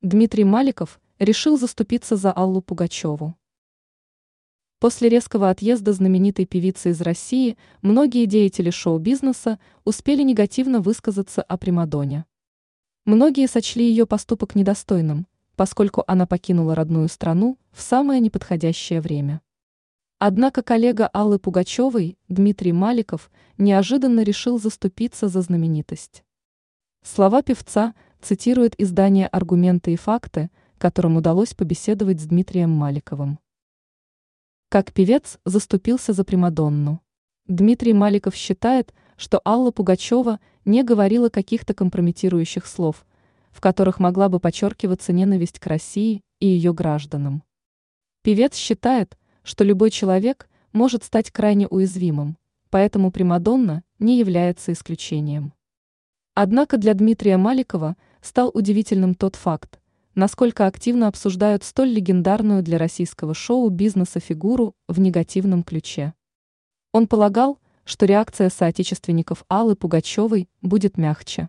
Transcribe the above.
Дмитрий Маликов решил заступиться за Аллу Пугачеву. После резкого отъезда знаменитой певицы из России многие деятели шоу-бизнеса успели негативно высказаться о Примадоне. Многие сочли ее поступок недостойным, поскольку она покинула родную страну в самое неподходящее время. Однако коллега Аллы Пугачевой, Дмитрий Маликов, неожиданно решил заступиться за знаменитость. Слова певца цитирует издание «Аргументы и факты», которым удалось побеседовать с Дмитрием Маликовым. Как певец заступился за Примадонну. Дмитрий Маликов считает, что Алла Пугачева не говорила каких-то компрометирующих слов, в которых могла бы подчеркиваться ненависть к России и ее гражданам. Певец считает, что любой человек может стать крайне уязвимым, поэтому Примадонна не является исключением. Однако для Дмитрия Маликова стал удивительным тот факт, насколько активно обсуждают столь легендарную для российского шоу-бизнеса фигуру в негативном ключе. Он полагал, что реакция соотечественников Аллы Пугачевой будет мягче.